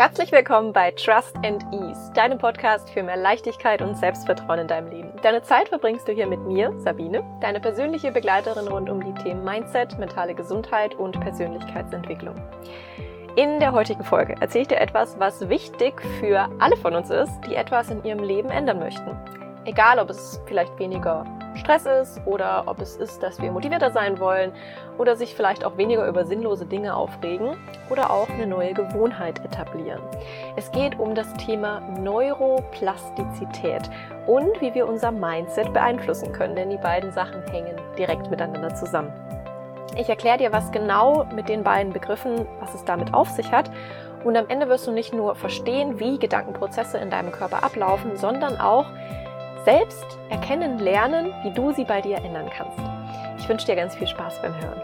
Herzlich willkommen bei Trust and Ease, deinem Podcast für mehr Leichtigkeit und Selbstvertrauen in deinem Leben. Deine Zeit verbringst du hier mit mir, Sabine, deine persönliche Begleiterin rund um die Themen Mindset, mentale Gesundheit und Persönlichkeitsentwicklung. In der heutigen Folge erzähle ich dir etwas, was wichtig für alle von uns ist, die etwas in ihrem Leben ändern möchten. Egal, ob es vielleicht weniger Stress ist oder ob es ist, dass wir motivierter sein wollen oder sich vielleicht auch weniger über sinnlose Dinge aufregen oder auch eine neue Gewohnheit etablieren. Es geht um das Thema Neuroplastizität und wie wir unser Mindset beeinflussen können, denn die beiden Sachen hängen direkt miteinander zusammen. Ich erkläre dir, was genau mit den beiden Begriffen, was es damit auf sich hat und am Ende wirst du nicht nur verstehen, wie Gedankenprozesse in deinem Körper ablaufen, sondern auch, selbst erkennen lernen, wie du sie bei dir ändern kannst. Ich wünsche dir ganz viel Spaß beim Hören.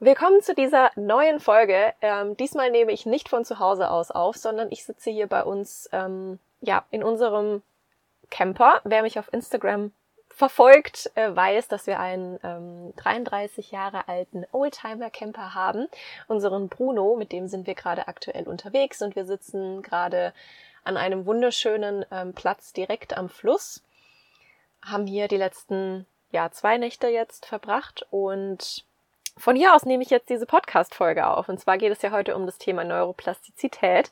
Willkommen zu dieser neuen Folge. Ähm, diesmal nehme ich nicht von zu Hause aus auf, sondern ich sitze hier bei uns ähm, ja, in unserem Camper. Wer mich auf Instagram verfolgt, äh, weiß, dass wir einen ähm, 33 Jahre alten Oldtimer-Camper haben, unseren Bruno, mit dem sind wir gerade aktuell unterwegs und wir sitzen gerade an einem wunderschönen ähm, Platz direkt am Fluss. Haben hier die letzten ja, zwei Nächte jetzt verbracht und von hier aus nehme ich jetzt diese Podcast-Folge auf. Und zwar geht es ja heute um das Thema Neuroplastizität.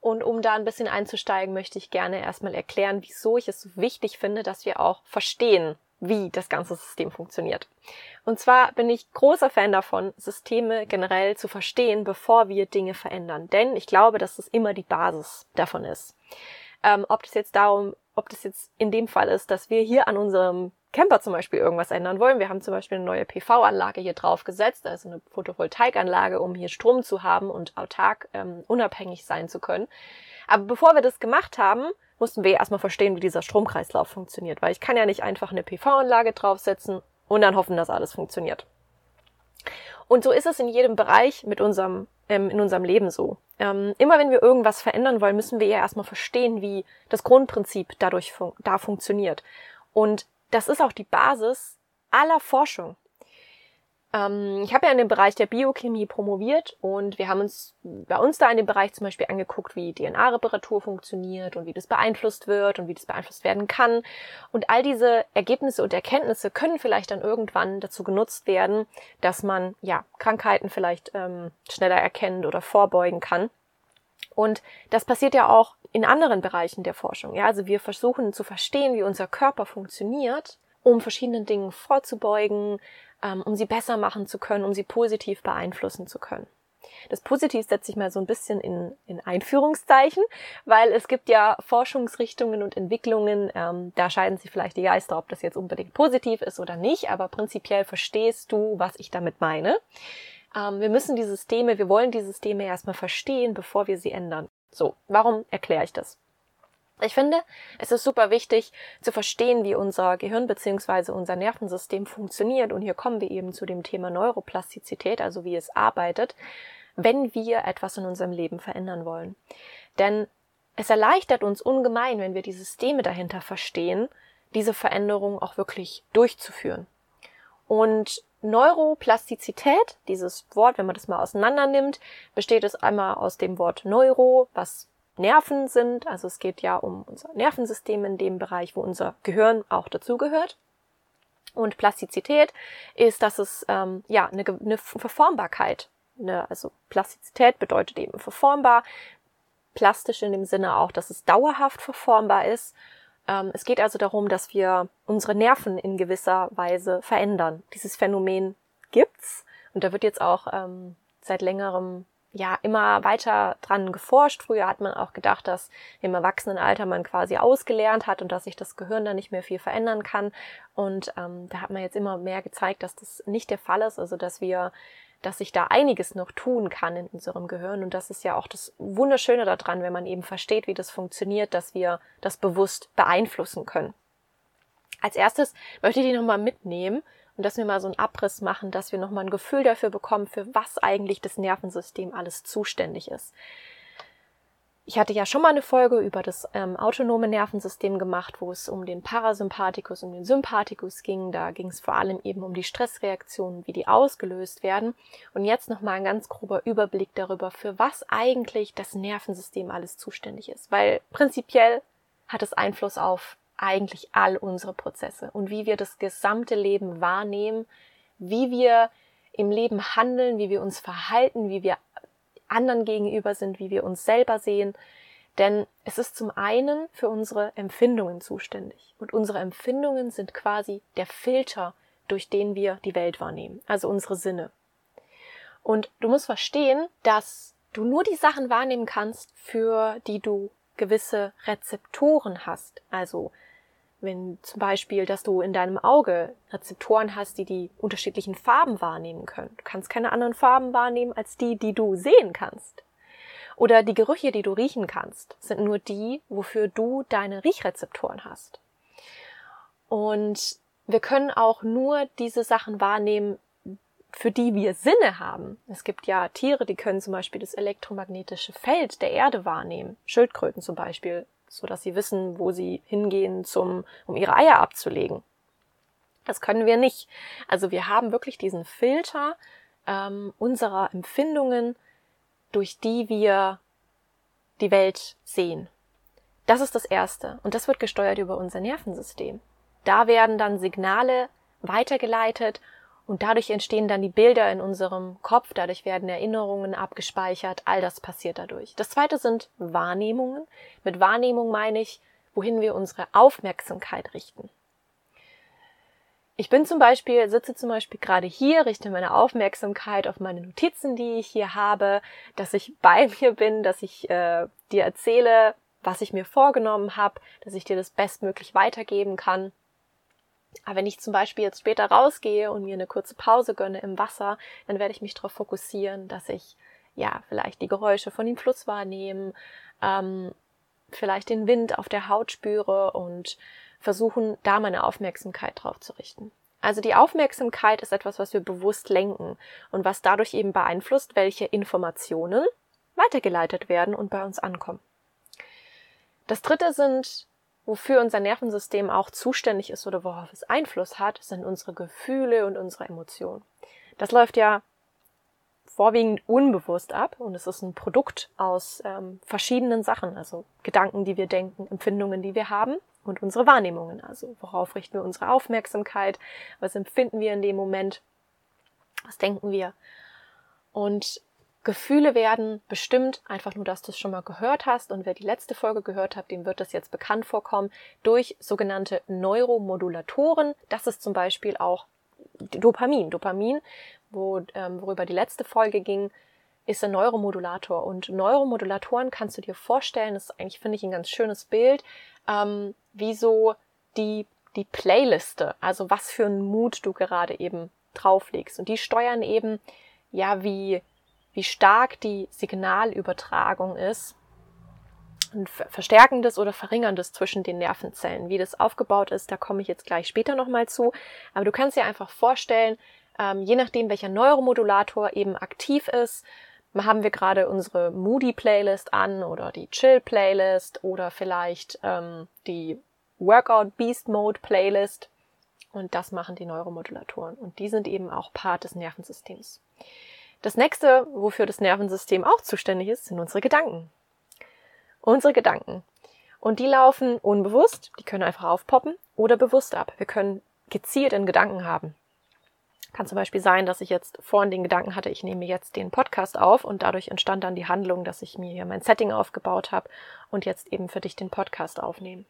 Und um da ein bisschen einzusteigen, möchte ich gerne erstmal erklären, wieso ich es so wichtig finde, dass wir auch verstehen, wie das ganze System funktioniert. Und zwar bin ich großer Fan davon, Systeme generell zu verstehen, bevor wir Dinge verändern. Denn ich glaube, dass es immer die Basis davon ist. Ähm, ob das jetzt darum, ob das jetzt in dem Fall ist, dass wir hier an unserem Camper zum Beispiel irgendwas ändern wollen. Wir haben zum Beispiel eine neue PV-Anlage hier drauf gesetzt, also eine Photovoltaikanlage, um hier Strom zu haben und autark ähm, unabhängig sein zu können. Aber bevor wir das gemacht haben, mussten wir erstmal verstehen, wie dieser Stromkreislauf funktioniert, weil ich kann ja nicht einfach eine PV-Anlage draufsetzen und dann hoffen, dass alles funktioniert. Und so ist es in jedem Bereich mit unserem, ähm, in unserem Leben so. Ähm, immer wenn wir irgendwas verändern wollen, müssen wir ja erstmal verstehen, wie das Grundprinzip dadurch fun da funktioniert. Und das ist auch die Basis aller Forschung. Ähm, ich habe ja in dem Bereich der Biochemie promoviert und wir haben uns bei uns da in dem Bereich zum Beispiel angeguckt, wie DNA-Reparatur funktioniert und wie das beeinflusst wird und wie das beeinflusst werden kann. Und all diese Ergebnisse und Erkenntnisse können vielleicht dann irgendwann dazu genutzt werden, dass man ja Krankheiten vielleicht ähm, schneller erkennt oder vorbeugen kann. Und das passiert ja auch in anderen Bereichen der Forschung. Ja, also wir versuchen zu verstehen, wie unser Körper funktioniert, um verschiedenen Dingen vorzubeugen, um sie besser machen zu können, um sie positiv beeinflussen zu können. Das Positiv setze ich mal so ein bisschen in, in Einführungszeichen, weil es gibt ja Forschungsrichtungen und Entwicklungen, ähm, da scheiden sich vielleicht die Geister, ob das jetzt unbedingt positiv ist oder nicht, aber prinzipiell verstehst du, was ich damit meine. Ähm, wir müssen die Systeme, wir wollen die Systeme erstmal verstehen, bevor wir sie ändern. So, warum erkläre ich das? Ich finde, es ist super wichtig zu verstehen, wie unser Gehirn bzw. unser Nervensystem funktioniert. Und hier kommen wir eben zu dem Thema Neuroplastizität, also wie es arbeitet, wenn wir etwas in unserem Leben verändern wollen. Denn es erleichtert uns ungemein, wenn wir die Systeme dahinter verstehen, diese Veränderung auch wirklich durchzuführen. Und Neuroplastizität, dieses Wort, wenn man das mal auseinander nimmt, besteht es einmal aus dem Wort Neuro, was Nerven sind. Also es geht ja um unser Nervensystem in dem Bereich, wo unser Gehirn auch dazugehört. Und Plastizität ist, dass es ähm, ja eine, eine Verformbarkeit, eine, also Plastizität bedeutet eben verformbar, plastisch in dem Sinne auch, dass es dauerhaft verformbar ist. Ähm, es geht also darum, dass wir unsere Nerven in gewisser Weise verändern. Dieses Phänomen gibt's und da wird jetzt auch ähm, seit längerem ja immer weiter dran geforscht. Früher hat man auch gedacht, dass im Erwachsenenalter man quasi ausgelernt hat und dass sich das Gehirn dann nicht mehr viel verändern kann. Und ähm, da hat man jetzt immer mehr gezeigt, dass das nicht der Fall ist, also dass wir, dass sich da einiges noch tun kann in unserem Gehirn. Und das ist ja auch das Wunderschöne daran, wenn man eben versteht, wie das funktioniert, dass wir das bewusst beeinflussen können. Als erstes möchte ich dich nochmal mitnehmen und dass wir mal so einen Abriss machen, dass wir nochmal ein Gefühl dafür bekommen, für was eigentlich das Nervensystem alles zuständig ist. ich hatte ja schon mal eine Folge über das ähm, autonome Nervensystem gemacht, wo es um den Parasympathikus und den Sympathikus ging. Da ging es vor allem eben um die Stressreaktionen, wie die ausgelöst werden. Und jetzt nochmal ein ganz grober Überblick darüber, für was eigentlich das Nervensystem alles zuständig ist. Weil prinzipiell hat es Einfluss auf eigentlich all unsere Prozesse und wie wir das gesamte Leben wahrnehmen, wie wir im Leben handeln, wie wir uns verhalten, wie wir anderen gegenüber sind, wie wir uns selber sehen. Denn es ist zum einen für unsere Empfindungen zuständig. Und unsere Empfindungen sind quasi der Filter, durch den wir die Welt wahrnehmen, also unsere Sinne. Und du musst verstehen, dass du nur die Sachen wahrnehmen kannst, für die du gewisse Rezeptoren hast, also wenn zum Beispiel, dass du in deinem Auge Rezeptoren hast, die die unterschiedlichen Farben wahrnehmen können. Du kannst keine anderen Farben wahrnehmen als die, die du sehen kannst. Oder die Gerüche, die du riechen kannst, sind nur die, wofür du deine Riechrezeptoren hast. Und wir können auch nur diese Sachen wahrnehmen, für die wir Sinne haben. Es gibt ja Tiere, die können zum Beispiel das elektromagnetische Feld der Erde wahrnehmen. Schildkröten zum Beispiel so dass sie wissen, wo sie hingehen, zum, um ihre Eier abzulegen. Das können wir nicht. Also wir haben wirklich diesen Filter ähm, unserer Empfindungen, durch die wir die Welt sehen. Das ist das Erste. Und das wird gesteuert über unser Nervensystem. Da werden dann Signale weitergeleitet und dadurch entstehen dann die Bilder in unserem Kopf, dadurch werden Erinnerungen abgespeichert, all das passiert dadurch. Das zweite sind Wahrnehmungen. Mit Wahrnehmung meine ich, wohin wir unsere Aufmerksamkeit richten. Ich bin zum Beispiel, sitze zum Beispiel gerade hier, richte meine Aufmerksamkeit auf meine Notizen, die ich hier habe, dass ich bei mir bin, dass ich äh, dir erzähle, was ich mir vorgenommen habe, dass ich dir das bestmöglich weitergeben kann. Aber wenn ich zum Beispiel jetzt später rausgehe und mir eine kurze Pause gönne im Wasser, dann werde ich mich darauf fokussieren, dass ich ja vielleicht die Geräusche von dem Fluss wahrnehme, ähm, vielleicht den Wind auf der Haut spüre und versuchen, da meine Aufmerksamkeit drauf zu richten. Also die Aufmerksamkeit ist etwas, was wir bewusst lenken und was dadurch eben beeinflusst, welche Informationen weitergeleitet werden und bei uns ankommen. Das dritte sind wofür unser Nervensystem auch zuständig ist oder worauf es Einfluss hat, sind unsere Gefühle und unsere Emotionen. Das läuft ja vorwiegend unbewusst ab und es ist ein Produkt aus ähm, verschiedenen Sachen, also Gedanken, die wir denken, Empfindungen, die wir haben und unsere Wahrnehmungen, also worauf richten wir unsere Aufmerksamkeit, was empfinden wir in dem Moment, was denken wir. Und Gefühle werden bestimmt, einfach nur, dass du es schon mal gehört hast und wer die letzte Folge gehört hat, dem wird das jetzt bekannt vorkommen, durch sogenannte Neuromodulatoren. Das ist zum Beispiel auch Dopamin. Dopamin, wo, ähm, worüber die letzte Folge ging, ist ein Neuromodulator. Und Neuromodulatoren kannst du dir vorstellen, das ist eigentlich, finde ich, ein ganz schönes Bild, ähm, wie so die, die Playliste, also was für einen Mut du gerade eben drauflegst. Und die steuern eben, ja, wie, wie stark die Signalübertragung ist und verstärkendes oder verringerndes zwischen den Nervenzellen. Wie das aufgebaut ist, da komme ich jetzt gleich später nochmal zu. Aber du kannst dir einfach vorstellen, ähm, je nachdem, welcher Neuromodulator eben aktiv ist, haben wir gerade unsere Moody Playlist an oder die Chill Playlist oder vielleicht ähm, die Workout Beast Mode Playlist. Und das machen die Neuromodulatoren. Und die sind eben auch Part des Nervensystems. Das nächste, wofür das Nervensystem auch zuständig ist, sind unsere Gedanken. Unsere Gedanken. Und die laufen unbewusst, die können einfach aufpoppen oder bewusst ab. Wir können gezielt in Gedanken haben. Kann zum Beispiel sein, dass ich jetzt vorhin den Gedanken hatte, ich nehme jetzt den Podcast auf und dadurch entstand dann die Handlung, dass ich mir hier mein Setting aufgebaut habe und jetzt eben für dich den Podcast aufnehme.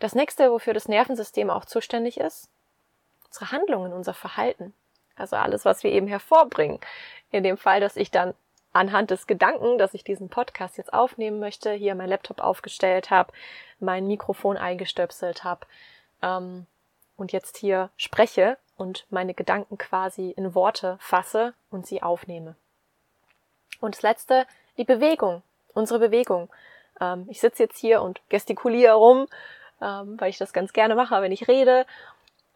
Das nächste, wofür das Nervensystem auch zuständig ist, unsere Handlungen, unser Verhalten. Also alles, was wir eben hervorbringen. In dem Fall, dass ich dann anhand des Gedanken, dass ich diesen Podcast jetzt aufnehmen möchte, hier mein Laptop aufgestellt habe, mein Mikrofon eingestöpselt habe ähm, und jetzt hier spreche und meine Gedanken quasi in Worte fasse und sie aufnehme. Und das Letzte, die Bewegung, unsere Bewegung. Ähm, ich sitze jetzt hier und gestikuliere rum, ähm, weil ich das ganz gerne mache, wenn ich rede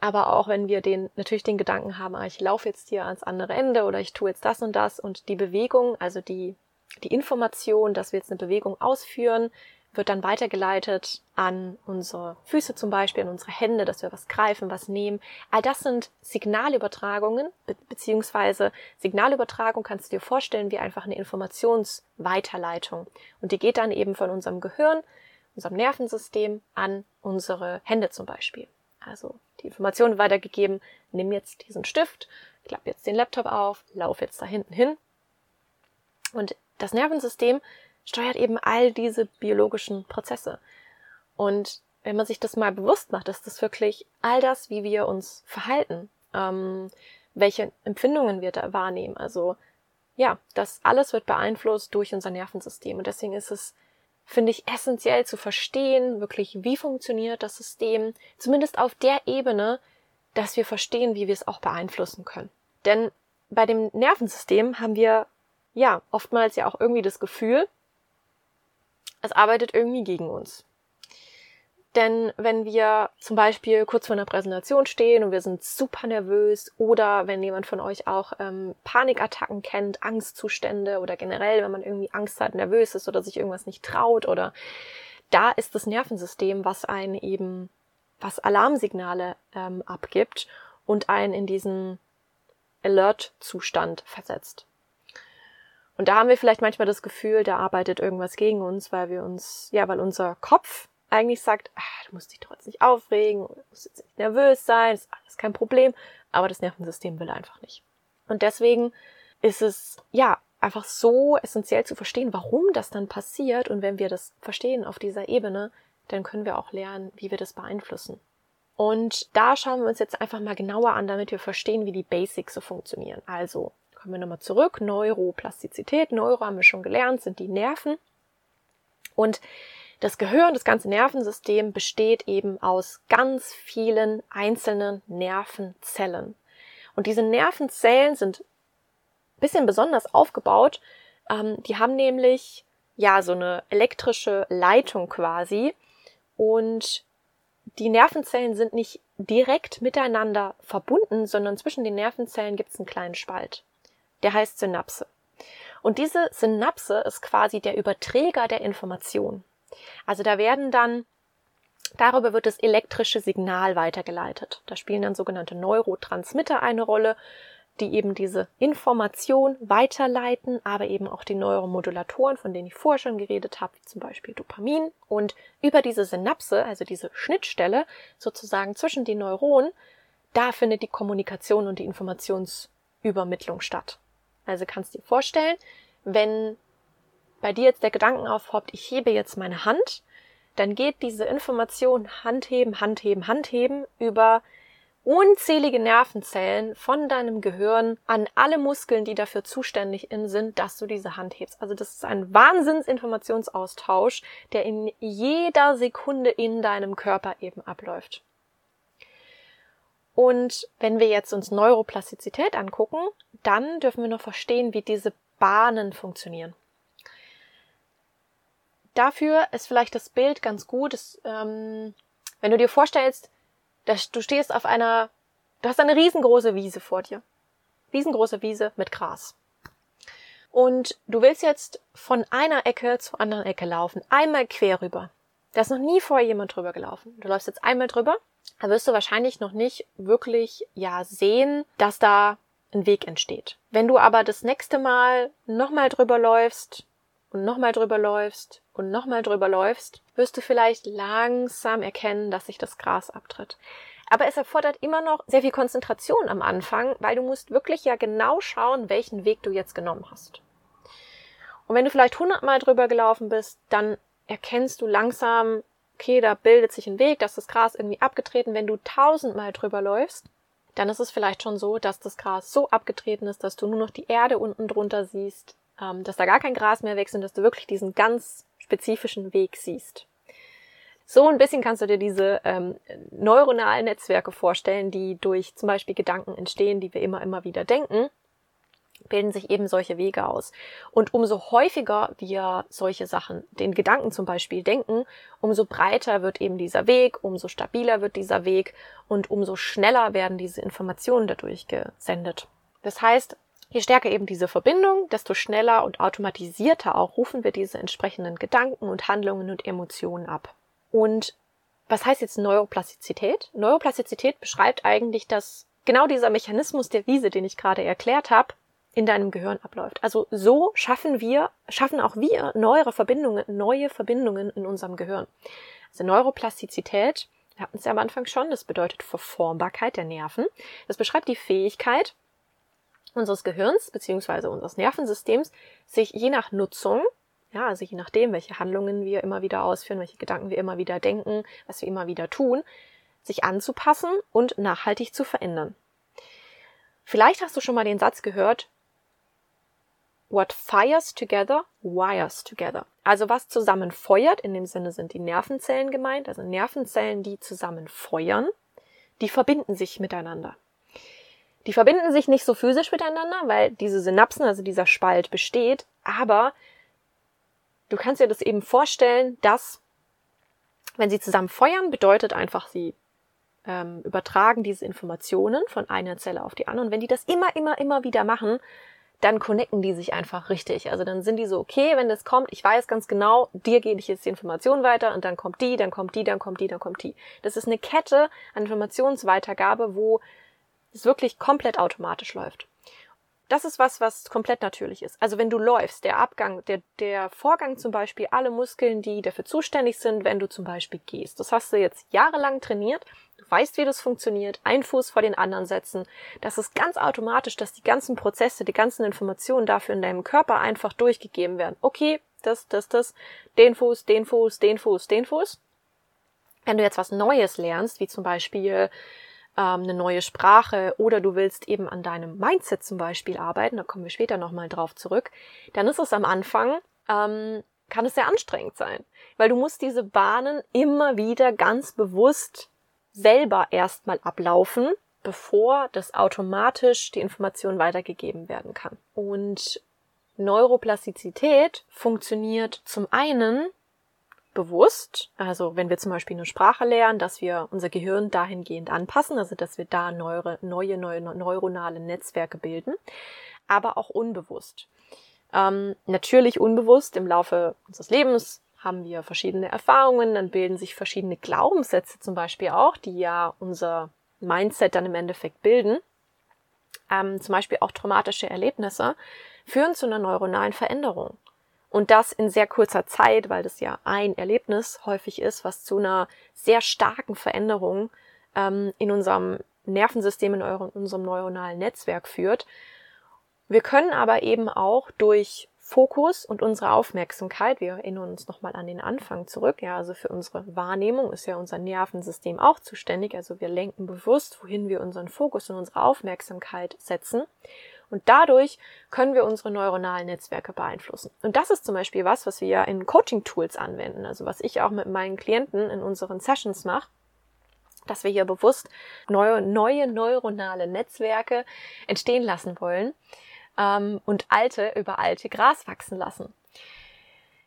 aber auch wenn wir den, natürlich den Gedanken haben, ah, ich laufe jetzt hier ans andere Ende oder ich tue jetzt das und das und die Bewegung, also die, die Information, dass wir jetzt eine Bewegung ausführen, wird dann weitergeleitet an unsere Füße zum Beispiel, an unsere Hände, dass wir was greifen, was nehmen. All das sind Signalübertragungen, be beziehungsweise Signalübertragung kannst du dir vorstellen wie einfach eine Informationsweiterleitung. Und die geht dann eben von unserem Gehirn, unserem Nervensystem an unsere Hände zum Beispiel. Also die Information weitergegeben, nimm jetzt diesen Stift, klapp jetzt den Laptop auf, lauf jetzt da hinten hin. Und das Nervensystem steuert eben all diese biologischen Prozesse. Und wenn man sich das mal bewusst macht, ist das wirklich all das, wie wir uns verhalten, ähm, welche Empfindungen wir da wahrnehmen. Also ja, das alles wird beeinflusst durch unser Nervensystem. Und deswegen ist es, finde ich, essentiell zu verstehen, wirklich, wie funktioniert das System, zumindest auf der Ebene, dass wir verstehen, wie wir es auch beeinflussen können. Denn bei dem Nervensystem haben wir ja oftmals ja auch irgendwie das Gefühl, es arbeitet irgendwie gegen uns. Denn wenn wir zum Beispiel kurz vor einer Präsentation stehen und wir sind super nervös oder wenn jemand von euch auch ähm, Panikattacken kennt, Angstzustände oder generell, wenn man irgendwie Angst hat, nervös ist oder sich irgendwas nicht traut oder da ist das Nervensystem, was einen eben, was Alarmsignale ähm, abgibt und einen in diesen Alert-Zustand versetzt. Und da haben wir vielleicht manchmal das Gefühl, da arbeitet irgendwas gegen uns, weil wir uns, ja, weil unser Kopf eigentlich sagt, ach, du musst dich trotzdem nicht aufregen, du musst jetzt nicht nervös sein, ist alles kein Problem, aber das Nervensystem will einfach nicht. Und deswegen ist es, ja, einfach so essentiell zu verstehen, warum das dann passiert. Und wenn wir das verstehen auf dieser Ebene, dann können wir auch lernen, wie wir das beeinflussen. Und da schauen wir uns jetzt einfach mal genauer an, damit wir verstehen, wie die Basics so funktionieren. Also kommen wir nochmal zurück. Neuroplastizität, Neuro haben wir schon gelernt, sind die Nerven. Und das Gehirn, das ganze Nervensystem besteht eben aus ganz vielen einzelnen Nervenzellen. Und diese Nervenzellen sind ein bisschen besonders aufgebaut. Ähm, die haben nämlich ja so eine elektrische Leitung quasi. Und die Nervenzellen sind nicht direkt miteinander verbunden, sondern zwischen den Nervenzellen gibt es einen kleinen Spalt der heißt Synapse. Und diese Synapse ist quasi der Überträger der Information. Also da werden dann Darüber wird das elektrische Signal weitergeleitet. Da spielen dann sogenannte Neurotransmitter eine Rolle, die eben diese Information weiterleiten, aber eben auch die Neuromodulatoren, von denen ich vorher schon geredet habe, wie zum Beispiel Dopamin. Und über diese Synapse, also diese Schnittstelle sozusagen zwischen den Neuronen, da findet die Kommunikation und die Informationsübermittlung statt. Also kannst du dir vorstellen, wenn bei dir jetzt der Gedanken aufhoppt, ich hebe jetzt meine Hand, dann geht diese Information Handheben, Handheben, Handheben über unzählige Nervenzellen von deinem Gehirn an alle Muskeln, die dafür zuständig sind, dass du diese Hand hebst. Also das ist ein Wahnsinnsinformationsaustausch, der in jeder Sekunde in deinem Körper eben abläuft. Und wenn wir jetzt uns Neuroplastizität angucken, dann dürfen wir noch verstehen, wie diese Bahnen funktionieren. Dafür ist vielleicht das Bild ganz gut, dass, ähm, wenn du dir vorstellst, dass du stehst auf einer, du hast eine riesengroße Wiese vor dir. Riesengroße Wiese mit Gras. Und du willst jetzt von einer Ecke zur anderen Ecke laufen, einmal quer rüber. Da ist noch nie vorher jemand drüber gelaufen. Du läufst jetzt einmal drüber da wirst du wahrscheinlich noch nicht wirklich ja sehen, dass da ein Weg entsteht. Wenn du aber das nächste Mal nochmal drüber läufst und nochmal drüber läufst und nochmal drüber läufst, wirst du vielleicht langsam erkennen, dass sich das Gras abtritt. Aber es erfordert immer noch sehr viel Konzentration am Anfang, weil du musst wirklich ja genau schauen, welchen Weg du jetzt genommen hast. Und wenn du vielleicht hundertmal drüber gelaufen bist, dann erkennst du langsam, okay, da bildet sich ein Weg, dass das Gras irgendwie abgetreten. Wenn du tausendmal drüber läufst, dann ist es vielleicht schon so, dass das Gras so abgetreten ist, dass du nur noch die Erde unten drunter siehst, ähm, dass da gar kein Gras mehr wächst und dass du wirklich diesen ganz spezifischen Weg siehst. So ein bisschen kannst du dir diese ähm, neuronalen Netzwerke vorstellen, die durch zum Beispiel Gedanken entstehen, die wir immer, immer wieder denken bilden sich eben solche Wege aus. Und umso häufiger wir solche Sachen, den Gedanken zum Beispiel denken, umso breiter wird eben dieser Weg, umso stabiler wird dieser Weg und umso schneller werden diese Informationen dadurch gesendet. Das heißt, Je stärker eben diese Verbindung, desto schneller und automatisierter auch rufen wir diese entsprechenden Gedanken und Handlungen und Emotionen ab. Und was heißt jetzt Neuroplastizität? Neuroplastizität beschreibt eigentlich, dass genau dieser Mechanismus der Wiese, den ich gerade erklärt habe, in deinem Gehirn abläuft. Also so schaffen wir, schaffen auch wir neuere Verbindungen, neue Verbindungen in unserem Gehirn. Also Neuroplastizität, wir hatten es ja am Anfang schon, das bedeutet Verformbarkeit der Nerven. Das beschreibt die Fähigkeit unseres Gehirns beziehungsweise unseres Nervensystems, sich je nach Nutzung, ja, also je nachdem, welche Handlungen wir immer wieder ausführen, welche Gedanken wir immer wieder denken, was wir immer wieder tun, sich anzupassen und nachhaltig zu verändern. Vielleicht hast du schon mal den Satz gehört, What fires together, wires together. Also was zusammen feuert, in dem Sinne sind die Nervenzellen gemeint, also Nervenzellen, die zusammen feuern, die verbinden sich miteinander. Die verbinden sich nicht so physisch miteinander, weil diese Synapsen, also dieser Spalt besteht, aber du kannst dir das eben vorstellen, dass wenn sie zusammen feuern, bedeutet einfach, sie ähm, übertragen diese Informationen von einer Zelle auf die andere. Und wenn die das immer, immer, immer wieder machen, dann connecten die sich einfach richtig. Also dann sind die so, okay, wenn das kommt, ich weiß ganz genau, dir gebe ich jetzt die Information weiter und dann kommt die, dann kommt die, dann kommt die, dann kommt die. Das ist eine Kette an Informationsweitergabe, wo es wirklich komplett automatisch läuft. Das ist was, was komplett natürlich ist. Also wenn du läufst, der Abgang, der, der Vorgang zum Beispiel, alle Muskeln, die dafür zuständig sind, wenn du zum Beispiel gehst. Das hast du jetzt jahrelang trainiert. Du weißt, wie das funktioniert. Ein Fuß vor den anderen setzen. Das ist ganz automatisch, dass die ganzen Prozesse, die ganzen Informationen dafür in deinem Körper einfach durchgegeben werden. Okay, das, das, das, den Fuß, den Fuß, den Fuß, den Fuß. Wenn du jetzt was Neues lernst, wie zum Beispiel ähm, eine neue Sprache oder du willst eben an deinem Mindset zum Beispiel arbeiten, da kommen wir später nochmal drauf zurück, dann ist es am Anfang, ähm, kann es sehr anstrengend sein, weil du musst diese Bahnen immer wieder ganz bewusst selber erstmal ablaufen, bevor das automatisch die Information weitergegeben werden kann. Und Neuroplastizität funktioniert zum einen bewusst, also wenn wir zum Beispiel eine Sprache lernen, dass wir unser Gehirn dahingehend anpassen, also dass wir da neue, neue, neue neuronale Netzwerke bilden, aber auch unbewusst. Ähm, natürlich unbewusst im Laufe unseres Lebens haben wir verschiedene Erfahrungen, dann bilden sich verschiedene Glaubenssätze zum Beispiel auch, die ja unser Mindset dann im Endeffekt bilden. Ähm, zum Beispiel auch traumatische Erlebnisse führen zu einer neuronalen Veränderung. Und das in sehr kurzer Zeit, weil das ja ein Erlebnis häufig ist, was zu einer sehr starken Veränderung ähm, in unserem Nervensystem, in eurem, unserem neuronalen Netzwerk führt. Wir können aber eben auch durch Fokus und unsere Aufmerksamkeit, wir erinnern uns nochmal an den Anfang zurück, ja, also für unsere Wahrnehmung ist ja unser Nervensystem auch zuständig, also wir lenken bewusst, wohin wir unseren Fokus und unsere Aufmerksamkeit setzen. Und dadurch können wir unsere neuronalen Netzwerke beeinflussen. Und das ist zum Beispiel was, was wir ja in Coaching-Tools anwenden. Also was ich auch mit meinen Klienten in unseren Sessions mache dass wir hier bewusst neue, neue neuronale Netzwerke entstehen lassen wollen ähm, und alte über alte Gras wachsen lassen.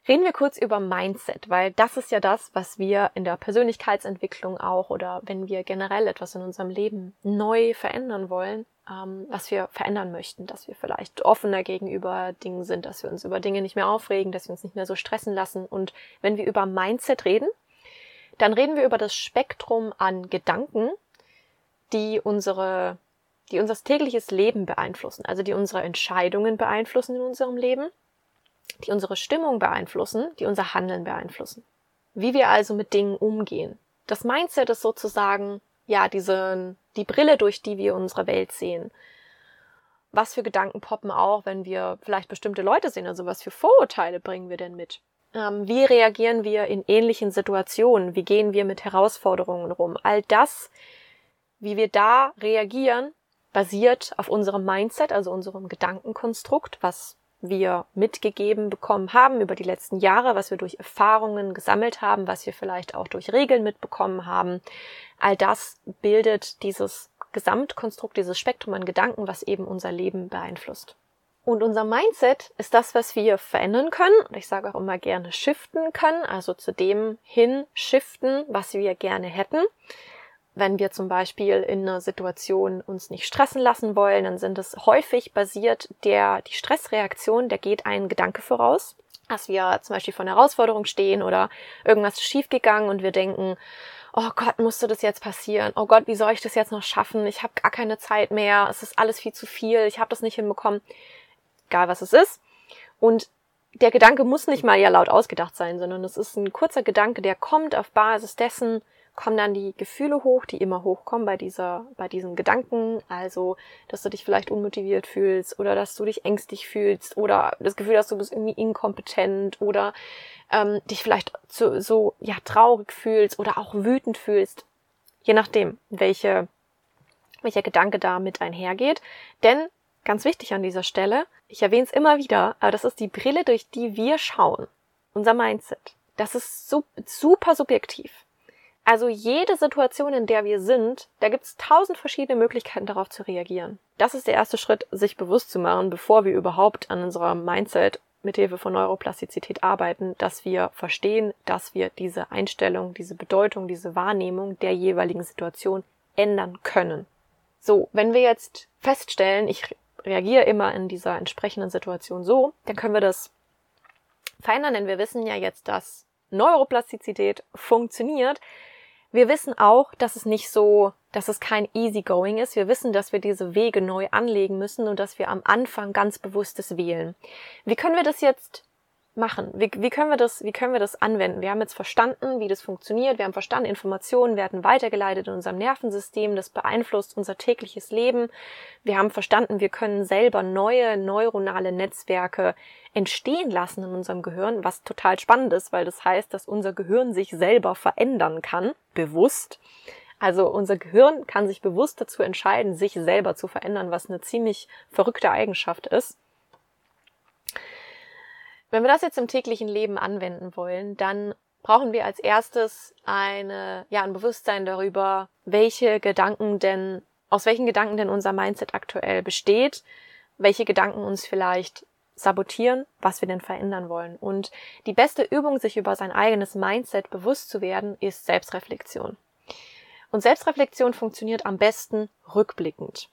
Reden wir kurz über Mindset, weil das ist ja das, was wir in der Persönlichkeitsentwicklung auch oder wenn wir generell etwas in unserem Leben neu verändern wollen, ähm, was wir verändern möchten, dass wir vielleicht offener gegenüber Dingen sind, dass wir uns über Dinge nicht mehr aufregen, dass wir uns nicht mehr so stressen lassen. Und wenn wir über Mindset reden, dann reden wir über das Spektrum an Gedanken, die unsere, die unser tägliches Leben beeinflussen, also die unsere Entscheidungen beeinflussen in unserem Leben, die unsere Stimmung beeinflussen, die unser Handeln beeinflussen. Wie wir also mit Dingen umgehen. Das Mindset ist sozusagen ja, diese, die Brille, durch die wir unsere Welt sehen. Was für Gedanken poppen auch, wenn wir vielleicht bestimmte Leute sehen? Also was für Vorurteile bringen wir denn mit? Ähm, wie reagieren wir in ähnlichen Situationen? Wie gehen wir mit Herausforderungen rum? All das, wie wir da reagieren, basiert auf unserem Mindset, also unserem Gedankenkonstrukt, was wir mitgegeben bekommen haben über die letzten Jahre, was wir durch Erfahrungen gesammelt haben, was wir vielleicht auch durch Regeln mitbekommen haben. All das bildet dieses Gesamtkonstrukt, dieses Spektrum an Gedanken, was eben unser Leben beeinflusst. Und unser Mindset ist das, was wir verändern können. Und ich sage auch immer gerne shiften können, also zu dem hin shiften, was wir gerne hätten. Wenn wir zum Beispiel in einer Situation uns nicht stressen lassen wollen, dann sind es häufig basiert der, die Stressreaktion, der geht ein Gedanke voraus, dass wir zum Beispiel vor einer Herausforderung stehen oder irgendwas ist schiefgegangen und wir denken, oh Gott, musste das jetzt passieren? Oh Gott, wie soll ich das jetzt noch schaffen? Ich habe gar keine Zeit mehr, es ist alles viel zu viel, ich habe das nicht hinbekommen. Egal was es ist. Und der Gedanke muss nicht mal ja laut ausgedacht sein, sondern es ist ein kurzer Gedanke, der kommt auf Basis dessen, kommen dann die Gefühle hoch, die immer hochkommen bei dieser, bei diesen Gedanken. Also, dass du dich vielleicht unmotiviert fühlst oder dass du dich ängstlich fühlst oder das Gefühl hast, du bist irgendwie inkompetent oder ähm, dich vielleicht so, so ja traurig fühlst oder auch wütend fühlst. Je nachdem, welche, welcher Gedanke da mit einhergeht. Denn ganz wichtig an dieser Stelle, ich erwähne es immer wieder, aber das ist die Brille, durch die wir schauen. Unser Mindset. Das ist super subjektiv. Also jede Situation, in der wir sind, da gibt es tausend verschiedene Möglichkeiten darauf zu reagieren. Das ist der erste Schritt, sich bewusst zu machen, bevor wir überhaupt an unserem Mindset mithilfe von Neuroplastizität arbeiten, dass wir verstehen, dass wir diese Einstellung, diese Bedeutung, diese Wahrnehmung der jeweiligen Situation ändern können. So, wenn wir jetzt feststellen, ich reagiere immer in dieser entsprechenden Situation so, dann können wir das verändern, denn wir wissen ja jetzt, dass Neuroplastizität funktioniert. Wir wissen auch, dass es nicht so, dass es kein easygoing ist. Wir wissen, dass wir diese Wege neu anlegen müssen und dass wir am Anfang ganz bewusstes wählen. Wie können wir das jetzt machen? Wie, wie, können wir das, wie können wir das anwenden? Wir haben jetzt verstanden, wie das funktioniert. Wir haben verstanden, Informationen werden weitergeleitet in unserem Nervensystem. Das beeinflusst unser tägliches Leben. Wir haben verstanden, wir können selber neue neuronale Netzwerke entstehen lassen in unserem Gehirn, was total spannend ist, weil das heißt, dass unser Gehirn sich selber verändern kann, bewusst. Also unser Gehirn kann sich bewusst dazu entscheiden, sich selber zu verändern, was eine ziemlich verrückte Eigenschaft ist. Wenn wir das jetzt im täglichen Leben anwenden wollen, dann brauchen wir als erstes eine, ja, ein Bewusstsein darüber, welche Gedanken denn, aus welchen Gedanken denn unser Mindset aktuell besteht, welche Gedanken uns vielleicht sabotieren, was wir denn verändern wollen. Und die beste Übung, sich über sein eigenes Mindset bewusst zu werden, ist Selbstreflexion. Und Selbstreflexion funktioniert am besten rückblickend.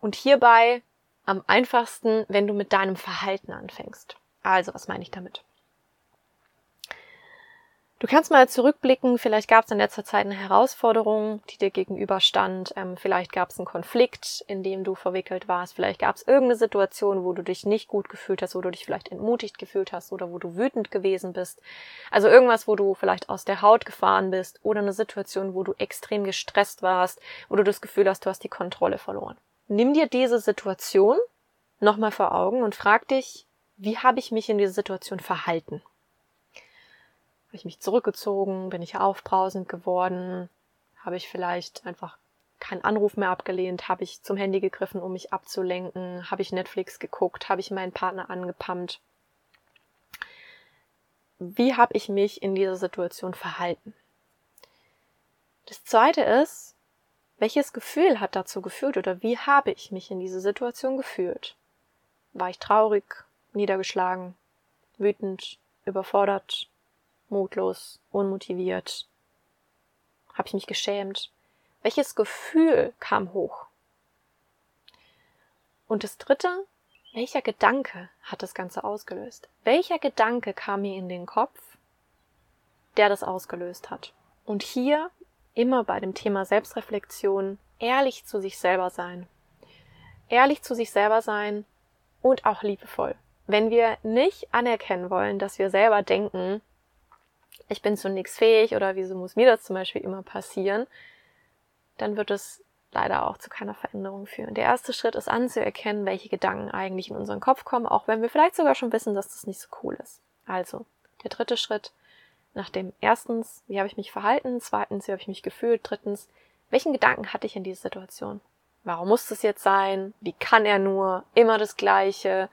Und hierbei am einfachsten, wenn du mit deinem Verhalten anfängst. Also, was meine ich damit? Du kannst mal zurückblicken, vielleicht gab es in letzter Zeit eine Herausforderung, die dir gegenüberstand, ähm, vielleicht gab es einen Konflikt, in dem du verwickelt warst, vielleicht gab es irgendeine Situation, wo du dich nicht gut gefühlt hast, wo du dich vielleicht entmutigt gefühlt hast oder wo du wütend gewesen bist. Also irgendwas, wo du vielleicht aus der Haut gefahren bist oder eine Situation, wo du extrem gestresst warst, wo du das Gefühl hast, du hast die Kontrolle verloren. Nimm dir diese Situation nochmal vor Augen und frag dich, wie habe ich mich in dieser Situation verhalten? Habe ich mich zurückgezogen? Bin ich aufbrausend geworden? Habe ich vielleicht einfach keinen Anruf mehr abgelehnt? Habe ich zum Handy gegriffen, um mich abzulenken? Habe ich Netflix geguckt? Habe ich meinen Partner angepumpt? Wie habe ich mich in dieser Situation verhalten? Das zweite ist, welches Gefühl hat dazu geführt oder wie habe ich mich in diese Situation gefühlt? War ich traurig, niedergeschlagen, wütend, überfordert, mutlos, unmotiviert? Habe ich mich geschämt? Welches Gefühl kam hoch? Und das Dritte, welcher Gedanke hat das Ganze ausgelöst? Welcher Gedanke kam mir in den Kopf, der das ausgelöst hat? Und hier immer bei dem Thema Selbstreflexion ehrlich zu sich selber sein. Ehrlich zu sich selber sein und auch liebevoll. Wenn wir nicht anerkennen wollen, dass wir selber denken, ich bin zu nichts fähig oder wieso muss mir das zum Beispiel immer passieren, dann wird es leider auch zu keiner Veränderung führen. Der erste Schritt ist anzuerkennen, welche Gedanken eigentlich in unseren Kopf kommen, auch wenn wir vielleicht sogar schon wissen, dass das nicht so cool ist. Also, der dritte Schritt, nach dem erstens, wie habe ich mich verhalten, zweitens, wie habe ich mich gefühlt, drittens, welchen Gedanken hatte ich in dieser Situation? Warum muss das jetzt sein? Wie kann er nur? Immer das Gleiche.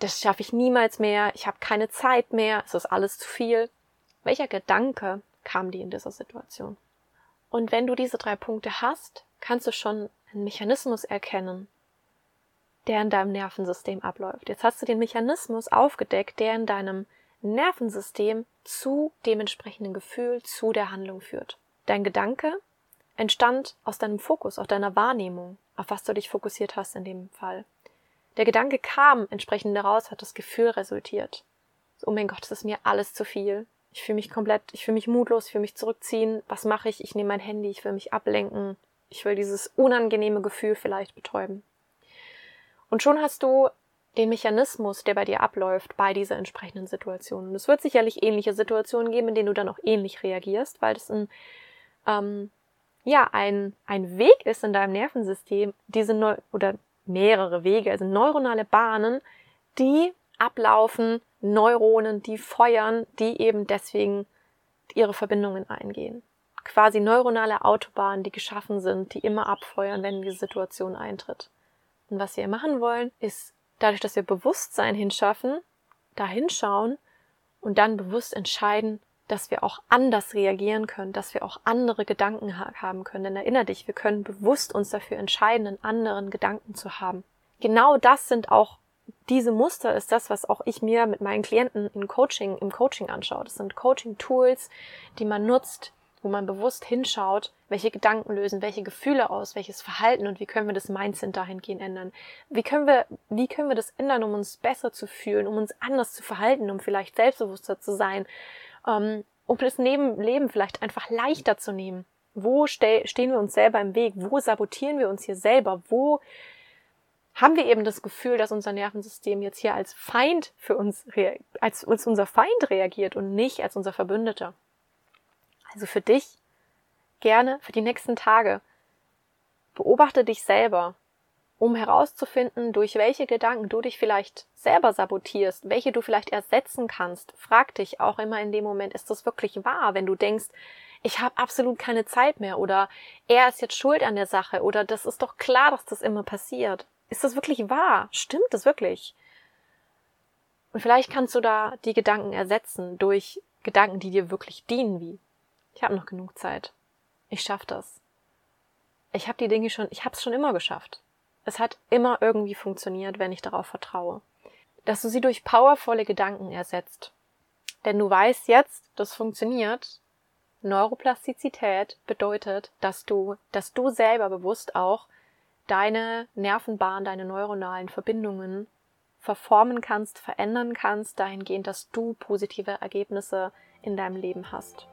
Das schaffe ich niemals mehr. Ich habe keine Zeit mehr. Es ist alles zu viel. Welcher Gedanke kam dir in dieser Situation? Und wenn du diese drei Punkte hast, kannst du schon einen Mechanismus erkennen, der in deinem Nervensystem abläuft. Jetzt hast du den Mechanismus aufgedeckt, der in deinem Nervensystem zu dem entsprechenden Gefühl, zu der Handlung führt. Dein Gedanke entstand aus deinem Fokus, aus deiner Wahrnehmung, auf was du dich fokussiert hast in dem Fall. Der Gedanke kam, entsprechend daraus hat das Gefühl resultiert. So, oh mein Gott, das ist mir alles zu viel. Ich fühle mich komplett, ich fühle mich mutlos, ich fühle mich zurückziehen. Was mache ich? Ich nehme mein Handy, ich will mich ablenken. Ich will dieses unangenehme Gefühl vielleicht betäuben. Und schon hast du den Mechanismus, der bei dir abläuft, bei dieser entsprechenden Situation. Und es wird sicherlich ähnliche Situationen geben, in denen du dann auch ähnlich reagierst, weil das ein, ähm, ja, ein, ein Weg ist in deinem Nervensystem, diese Neu oder mehrere Wege, also neuronale Bahnen, die ablaufen, Neuronen, die feuern, die eben deswegen ihre Verbindungen eingehen. Quasi neuronale Autobahnen, die geschaffen sind, die immer abfeuern, wenn diese Situation eintritt. Und was wir machen wollen, ist dadurch, dass wir Bewusstsein hinschaffen, da hinschauen und dann bewusst entscheiden, dass wir auch anders reagieren können, dass wir auch andere Gedanken ha haben können. Denn erinnere dich, wir können bewusst uns dafür entscheiden, einen anderen Gedanken zu haben. Genau das sind auch diese Muster ist das, was auch ich mir mit meinen Klienten im Coaching, im Coaching anschaue. Das sind Coaching-Tools, die man nutzt, wo man bewusst hinschaut, welche Gedanken lösen, welche Gefühle aus, welches Verhalten und wie können wir das Mindset dahingehend ändern. Wie können wir, wie können wir das ändern, um uns besser zu fühlen, um uns anders zu verhalten, um vielleicht selbstbewusster zu sein, ähm, um das Leben vielleicht einfach leichter zu nehmen. Wo ste stehen wir uns selber im Weg? Wo sabotieren wir uns hier selber? Wo haben wir eben das Gefühl, dass unser Nervensystem jetzt hier als Feind für uns, als, als unser Feind reagiert und nicht als unser Verbündeter? Also für dich gerne für die nächsten Tage. Beobachte dich selber, um herauszufinden, durch welche Gedanken du dich vielleicht selber sabotierst, welche du vielleicht ersetzen kannst. Frag dich auch immer in dem Moment, ist das wirklich wahr, wenn du denkst, ich habe absolut keine Zeit mehr oder er ist jetzt schuld an der Sache oder das ist doch klar, dass das immer passiert. Ist das wirklich wahr? Stimmt das wirklich? Und vielleicht kannst du da die Gedanken ersetzen durch Gedanken, die dir wirklich dienen, wie ich habe noch genug Zeit. Ich schaff das. Ich habe die Dinge schon, ich habe es schon immer geschafft. Es hat immer irgendwie funktioniert, wenn ich darauf vertraue. Dass du sie durch powervolle Gedanken ersetzt. Denn du weißt jetzt, das funktioniert. Neuroplastizität bedeutet, dass du, dass du selber bewusst auch deine Nervenbahn, deine neuronalen Verbindungen verformen kannst, verändern kannst, dahingehend, dass du positive Ergebnisse in deinem Leben hast.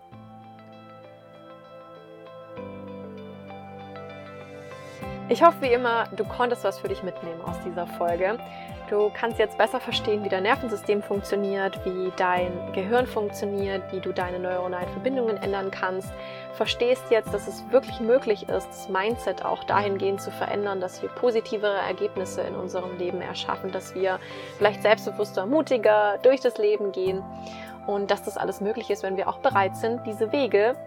Ich hoffe wie immer, du konntest was für dich mitnehmen aus dieser Folge. Du kannst jetzt besser verstehen, wie dein Nervensystem funktioniert, wie dein Gehirn funktioniert, wie du deine neuronalen Verbindungen ändern kannst. Verstehst jetzt, dass es wirklich möglich ist, das Mindset auch dahingehend zu verändern, dass wir positivere Ergebnisse in unserem Leben erschaffen, dass wir vielleicht selbstbewusster, mutiger durch das Leben gehen und dass das alles möglich ist, wenn wir auch bereit sind, diese Wege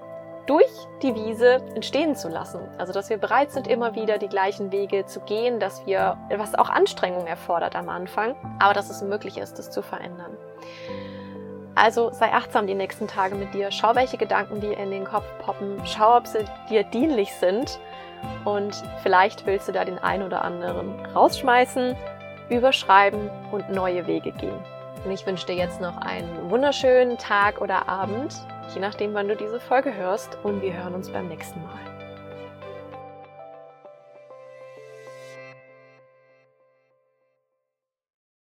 durch die Wiese entstehen zu lassen. Also, dass wir bereit sind, immer wieder die gleichen Wege zu gehen, dass wir, was auch Anstrengung erfordert am Anfang, aber dass es möglich ist, das zu verändern. Also sei achtsam die nächsten Tage mit dir. Schau, welche Gedanken dir in den Kopf poppen. Schau, ob sie dir dienlich sind. Und vielleicht willst du da den einen oder anderen rausschmeißen, überschreiben und neue Wege gehen. Und ich wünsche dir jetzt noch einen wunderschönen Tag oder Abend je nachdem, wann du diese Folge hörst. Und wir hören uns beim nächsten Mal.